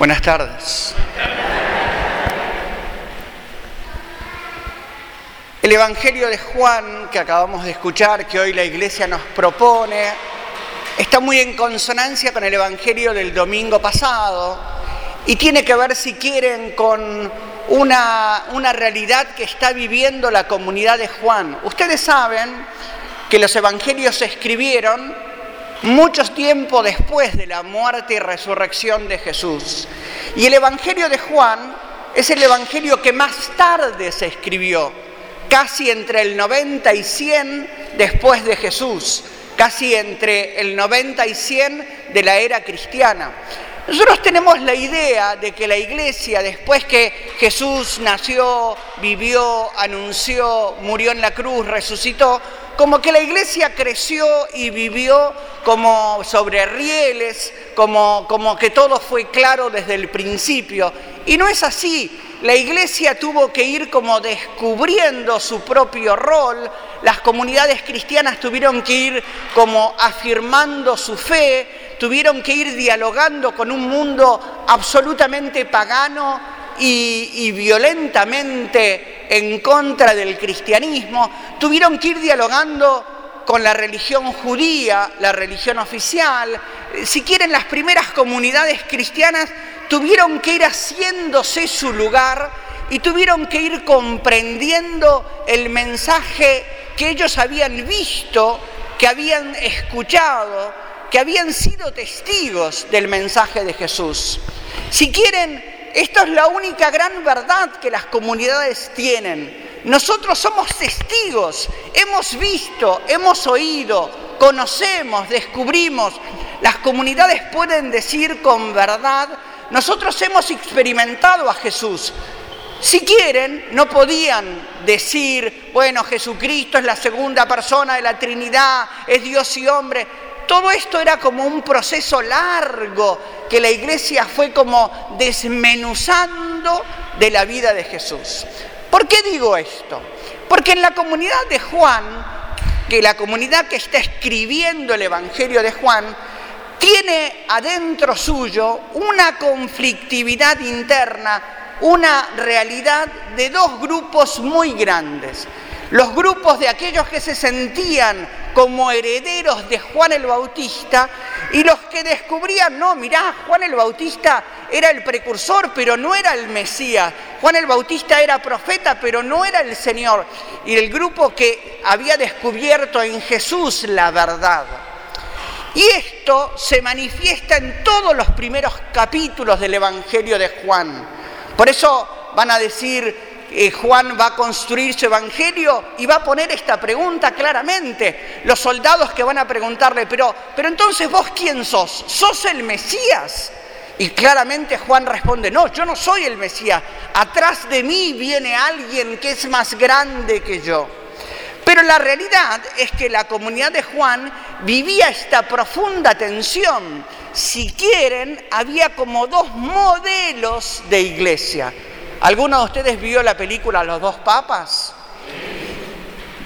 Buenas tardes. El Evangelio de Juan que acabamos de escuchar, que hoy la iglesia nos propone, está muy en consonancia con el Evangelio del domingo pasado y tiene que ver, si quieren, con una, una realidad que está viviendo la comunidad de Juan. Ustedes saben que los Evangelios se escribieron mucho tiempo después de la muerte y resurrección de Jesús. Y el Evangelio de Juan es el Evangelio que más tarde se escribió, casi entre el 90 y 100 después de Jesús, casi entre el 90 y 100 de la era cristiana. Nosotros tenemos la idea de que la iglesia, después que Jesús nació, vivió, anunció, murió en la cruz, resucitó, como que la iglesia creció y vivió como sobre rieles, como, como que todo fue claro desde el principio. Y no es así. La iglesia tuvo que ir como descubriendo su propio rol, las comunidades cristianas tuvieron que ir como afirmando su fe, tuvieron que ir dialogando con un mundo absolutamente pagano y, violentamente en contra del cristianismo, tuvieron que ir dialogando con la religión judía, la religión oficial. Si quieren, las primeras comunidades cristianas tuvieron que ir haciéndose su lugar y tuvieron que ir comprendiendo el mensaje que ellos habían visto, que habían escuchado, que habían sido testigos del mensaje de Jesús. Si quieren, esto es la única gran verdad que las comunidades tienen. Nosotros somos testigos, hemos visto, hemos oído, conocemos, descubrimos. Las comunidades pueden decir con verdad, nosotros hemos experimentado a Jesús. Si quieren, no podían decir, bueno, Jesucristo es la segunda persona de la Trinidad, es Dios y hombre. Todo esto era como un proceso largo que la iglesia fue como desmenuzando de la vida de Jesús. ¿Por qué digo esto? Porque en la comunidad de Juan, que la comunidad que está escribiendo el Evangelio de Juan, tiene adentro suyo una conflictividad interna, una realidad de dos grupos muy grandes. Los grupos de aquellos que se sentían como herederos de Juan el Bautista y los que descubrían, no, mirá, Juan el Bautista era el precursor, pero no era el Mesías. Juan el Bautista era profeta, pero no era el Señor. Y el grupo que había descubierto en Jesús la verdad. Y esto se manifiesta en todos los primeros capítulos del Evangelio de Juan. Por eso van a decir, eh, Juan va a construir su evangelio y va a poner esta pregunta claramente. Los soldados que van a preguntarle, pero, pero entonces vos quién sos? ¿Sos el Mesías? Y claramente Juan responde, no, yo no soy el Mesías. Atrás de mí viene alguien que es más grande que yo. Pero la realidad es que la comunidad de Juan vivía esta profunda tensión. Si quieren, había como dos modelos de iglesia. ¿Alguno de ustedes vio la película Los dos papas?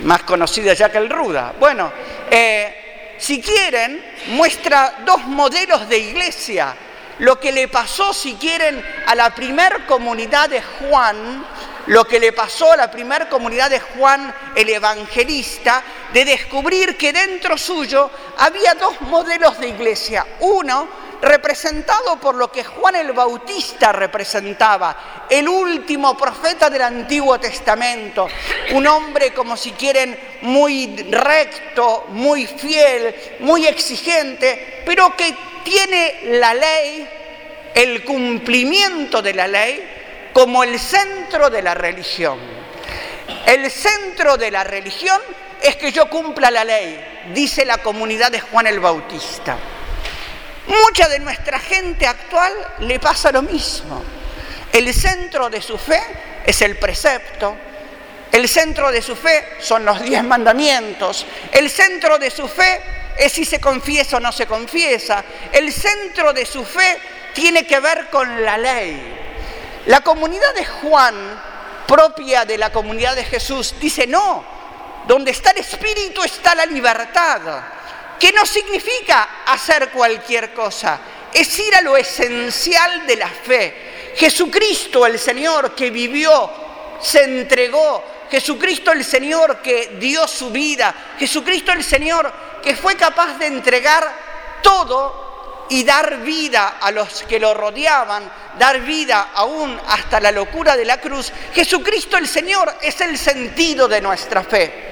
Más conocida ya que el Ruda. Bueno, eh, si quieren, muestra dos modelos de iglesia. Lo que le pasó, si quieren, a la primer comunidad de Juan, lo que le pasó a la primer comunidad de Juan el Evangelista, de descubrir que dentro suyo había dos modelos de iglesia. Uno, representado por lo que Juan el Bautista representaba, el último profeta del Antiguo Testamento, un hombre como si quieren muy recto, muy fiel, muy exigente, pero que tiene la ley, el cumplimiento de la ley, como el centro de la religión. El centro de la religión es que yo cumpla la ley, dice la comunidad de Juan el Bautista. Mucha de nuestra gente actual le pasa lo mismo. El centro de su fe es el precepto, el centro de su fe son los diez mandamientos, el centro de su fe es si se confiesa o no se confiesa, el centro de su fe tiene que ver con la ley. La comunidad de Juan, propia de la comunidad de Jesús, dice, no, donde está el Espíritu está la libertad que no significa hacer cualquier cosa, es ir a lo esencial de la fe. Jesucristo el Señor que vivió, se entregó, Jesucristo el Señor que dio su vida, Jesucristo el Señor que fue capaz de entregar todo y dar vida a los que lo rodeaban, dar vida aún hasta la locura de la cruz. Jesucristo el Señor es el sentido de nuestra fe.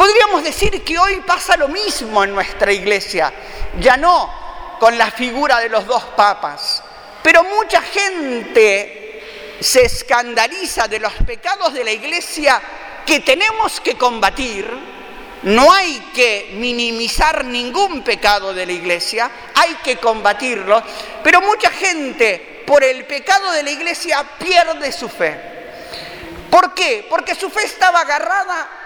Podríamos decir que hoy pasa lo mismo en nuestra iglesia, ya no con la figura de los dos papas, pero mucha gente se escandaliza de los pecados de la iglesia que tenemos que combatir. No hay que minimizar ningún pecado de la iglesia, hay que combatirlo, pero mucha gente por el pecado de la iglesia pierde su fe. ¿Por qué? Porque su fe estaba agarrada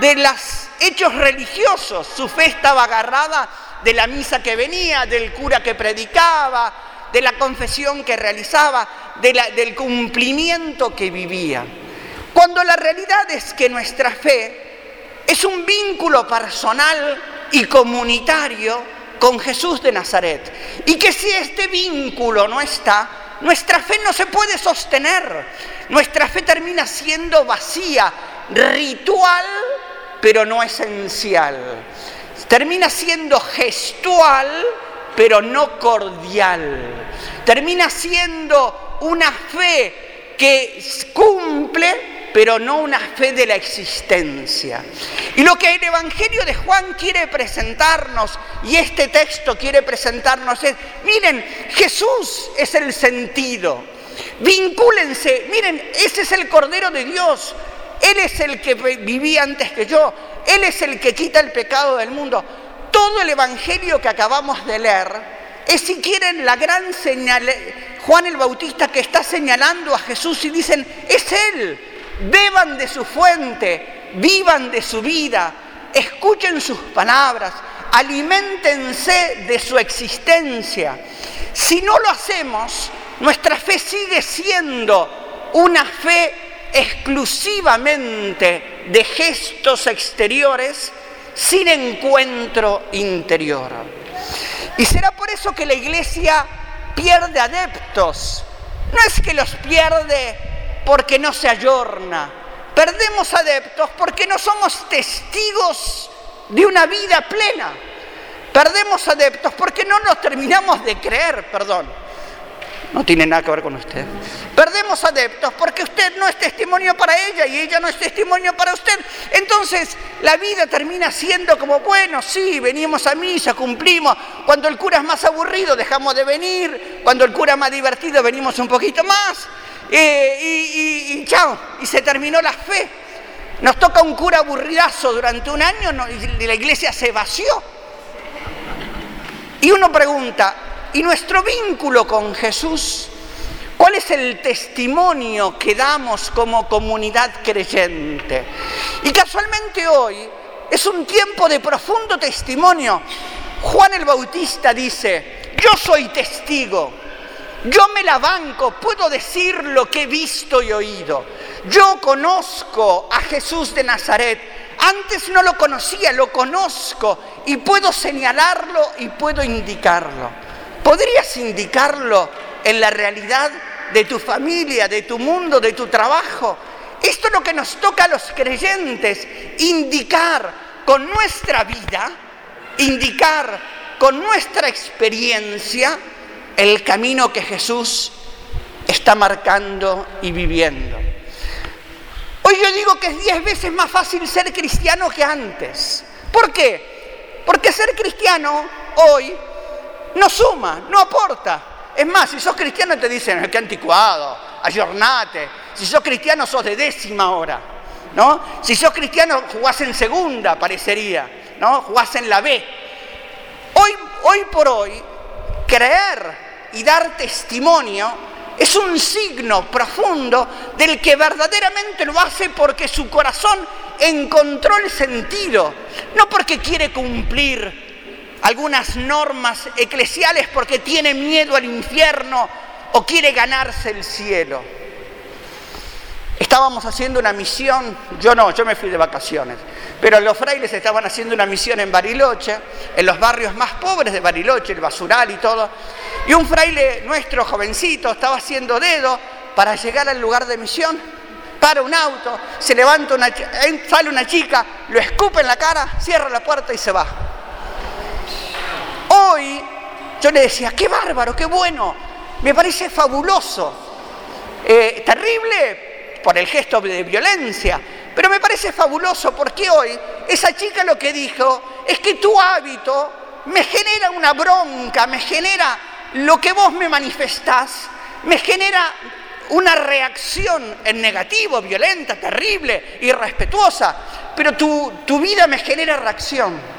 de los hechos religiosos. Su fe estaba agarrada de la misa que venía, del cura que predicaba, de la confesión que realizaba, del cumplimiento que vivía. Cuando la realidad es que nuestra fe es un vínculo personal y comunitario con Jesús de Nazaret. Y que si este vínculo no está, nuestra fe no se puede sostener. Nuestra fe termina siendo vacía, ritual, pero no esencial. Termina siendo gestual, pero no cordial. Termina siendo una fe que cumple, pero no una fe de la existencia. Y lo que el Evangelio de Juan quiere presentarnos, y este texto quiere presentarnos es, miren, Jesús es el sentido. Vincúlense, miren, ese es el Cordero de Dios. Él es el que vivía antes que yo. Él es el que quita el pecado del mundo. Todo el Evangelio que acabamos de leer es, si quieren, la gran señal. Juan el Bautista que está señalando a Jesús y dicen, es Él. Beban de su fuente, vivan de su vida, escuchen sus palabras, alimentense de su existencia. Si no lo hacemos, nuestra fe sigue siendo una fe exclusivamente de gestos exteriores sin encuentro interior. Y será por eso que la iglesia pierde adeptos. No es que los pierde porque no se ayorna. Perdemos adeptos porque no somos testigos de una vida plena. Perdemos adeptos porque no nos terminamos de creer, perdón no tiene nada que ver con usted. Perdemos adeptos porque usted no es testimonio para ella y ella no es testimonio para usted. Entonces la vida termina siendo como, bueno, sí, venimos a misa, cumplimos. Cuando el cura es más aburrido, dejamos de venir. Cuando el cura es más divertido, venimos un poquito más. Eh, y, chao, y se terminó la fe. Nos toca un cura aburridazo durante un año y la iglesia se vació. Y uno pregunta, y nuestro vínculo con Jesús, ¿cuál es el testimonio que damos como comunidad creyente? Y casualmente hoy es un tiempo de profundo testimonio. Juan el Bautista dice, yo soy testigo, yo me la banco, puedo decir lo que he visto y oído. Yo conozco a Jesús de Nazaret. Antes no lo conocía, lo conozco y puedo señalarlo y puedo indicarlo. ¿Podrías indicarlo en la realidad de tu familia, de tu mundo, de tu trabajo? Esto es lo que nos toca a los creyentes, indicar con nuestra vida, indicar con nuestra experiencia el camino que Jesús está marcando y viviendo. Hoy yo digo que es diez veces más fácil ser cristiano que antes. ¿Por qué? Porque ser cristiano hoy no suma, no aporta. Es más, si sos cristiano te dicen, qué anticuado, ayornate. Si sos cristiano sos de décima hora, ¿no? Si sos cristiano jugás en segunda, parecería, ¿no? Jugás en la B. Hoy, hoy por hoy, creer y dar testimonio es un signo profundo del que verdaderamente lo hace porque su corazón encontró el sentido, no porque quiere cumplir algunas normas eclesiales porque tiene miedo al infierno o quiere ganarse el cielo. Estábamos haciendo una misión, yo no, yo me fui de vacaciones, pero los frailes estaban haciendo una misión en Bariloche, en los barrios más pobres de Bariloche, el basural y todo, y un fraile nuestro, jovencito, estaba haciendo dedo para llegar al lugar de misión, para un auto, se levanta una, sale una chica, lo escupe en la cara, cierra la puerta y se va. Hoy yo le decía, qué bárbaro, qué bueno, me parece fabuloso, eh, terrible por el gesto de violencia, pero me parece fabuloso porque hoy esa chica lo que dijo es que tu hábito me genera una bronca, me genera lo que vos me manifestás, me genera una reacción en negativo, violenta, terrible, irrespetuosa, pero tu, tu vida me genera reacción.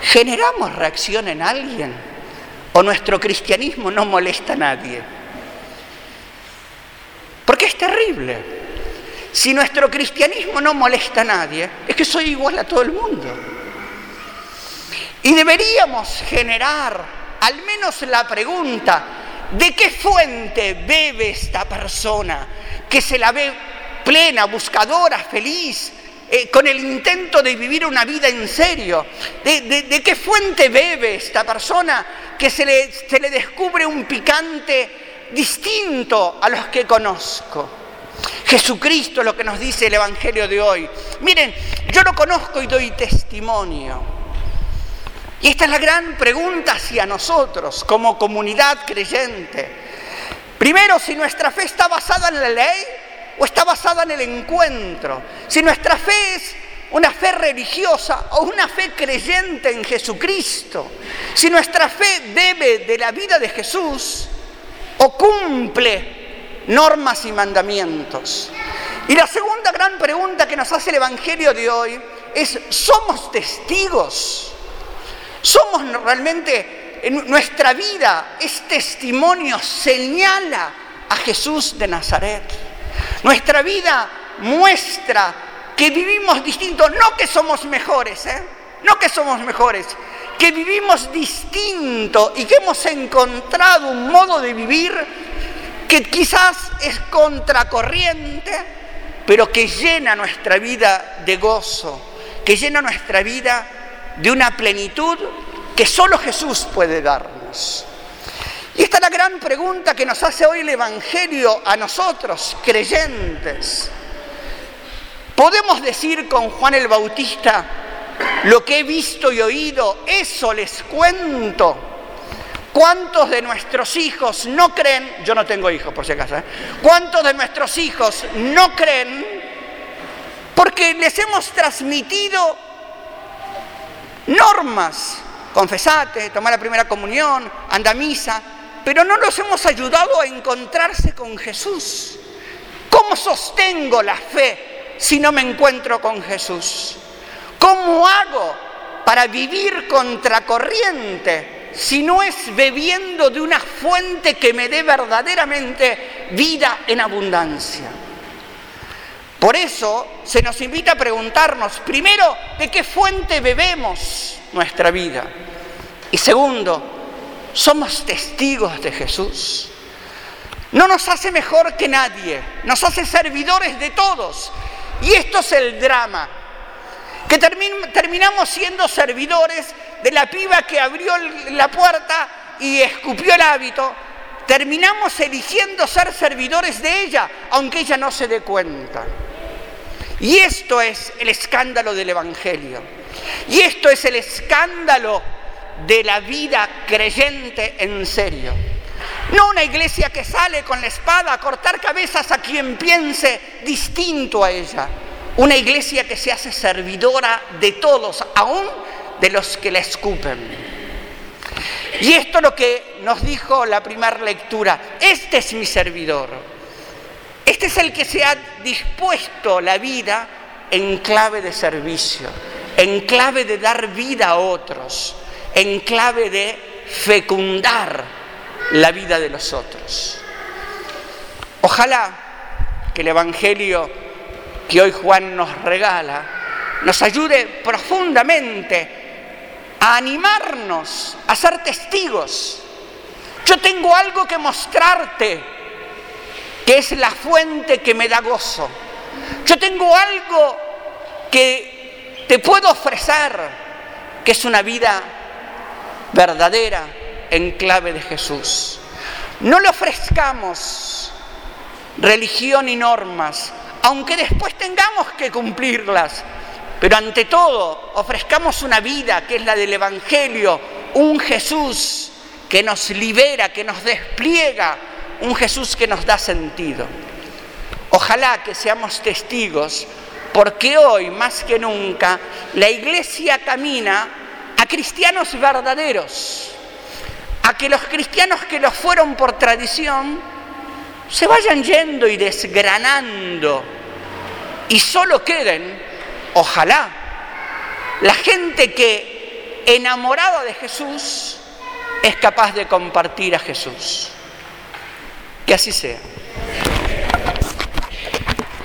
¿Generamos reacción en alguien? ¿O nuestro cristianismo no molesta a nadie? Porque es terrible. Si nuestro cristianismo no molesta a nadie, es que soy igual a todo el mundo. Y deberíamos generar al menos la pregunta, ¿de qué fuente bebe esta persona que se la ve plena, buscadora, feliz, eh, con el intento de vivir una vida en serio? ¿De, qué fuente bebe esta persona que se le, se le descubre un picante distinto a los que conozco. Jesucristo es lo que nos dice el Evangelio de hoy. Miren, yo lo conozco y doy testimonio. Y esta es la gran pregunta hacia nosotros como comunidad creyente. Primero, si nuestra fe está basada en la ley o está basada en el encuentro. Si nuestra fe es una fe religiosa o una fe creyente en Jesucristo. Si nuestra fe debe de la vida de Jesús o cumple normas y mandamientos. Y la segunda gran pregunta que nos hace el Evangelio de hoy es, ¿somos testigos? ¿Somos realmente, en nuestra vida, es testimonio, señala a Jesús de Nazaret? Nuestra vida muestra que vivimos distintos, no que somos mejores, ¿eh? no que somos mejores, que vivimos distinto y que hemos encontrado un modo de vivir que quizás es contracorriente, pero que llena nuestra vida de gozo, que llena nuestra vida de una plenitud que solo Jesús puede darnos. Y esta es la gran pregunta que nos hace hoy el Evangelio a nosotros, creyentes. ¿Podemos decir con Juan el Bautista, lo que he visto y oído, eso les cuento. ¿Cuántos de nuestros hijos no creen? Yo no tengo hijos, por si acaso. ¿eh? ¿Cuántos de nuestros hijos no creen? Porque les hemos transmitido normas. Confesate, tomar la primera comunión, anda a misa, pero no los hemos ayudado a encontrarse con Jesús. ¿Cómo sostengo la fe si no me encuentro con Jesús? ¿Cómo hago para vivir contracorriente si no es bebiendo de una fuente que me dé verdaderamente vida en abundancia? Por eso se nos invita a preguntarnos, primero, ¿de qué fuente bebemos nuestra vida? Y segundo, ¿somos testigos de Jesús? No nos hace mejor que nadie, nos hace servidores de todos. Y esto es el drama que terminamos siendo servidores de la piba que abrió la puerta y escupió el hábito, terminamos eligiendo ser servidores de ella, aunque ella no se dé cuenta. Y esto es el escándalo del Evangelio. Y esto es el escándalo de la vida creyente en serio. No una iglesia que sale con la espada a cortar cabezas a quien piense distinto a ella una iglesia que se hace servidora de todos, aún de los que la escupen. Y esto es lo que nos dijo la primera lectura. Este es mi servidor. Este es el que se ha dispuesto la vida en clave de servicio, en clave de dar vida a otros, en clave de fecundar la vida de los otros. Ojalá que el Evangelio que hoy Juan nos regala nos ayude profundamente a animarnos, a ser testigos. Yo tengo algo que mostrarte. que es la fuente que me da gozo. Yo tengo algo que te puedo ofrecer, que es una vida verdadera en clave de Jesús. No le ofrezcamos religión y normas, aunque después tengamos que cumplirlas, pero ante todo ofrezcamos una vida que es la del Evangelio, un Jesús que nos libera, que nos despliega, un Jesús que nos da sentido. Ojalá que seamos testigos, porque hoy más que nunca la iglesia camina cristianos verdaderos, a que los cristianos que los fueron por tradición se vayan yendo y desgranando y solo queden, ojalá, la gente que enamorada de Jesús es capaz de compartir a Jesús. Que así sea.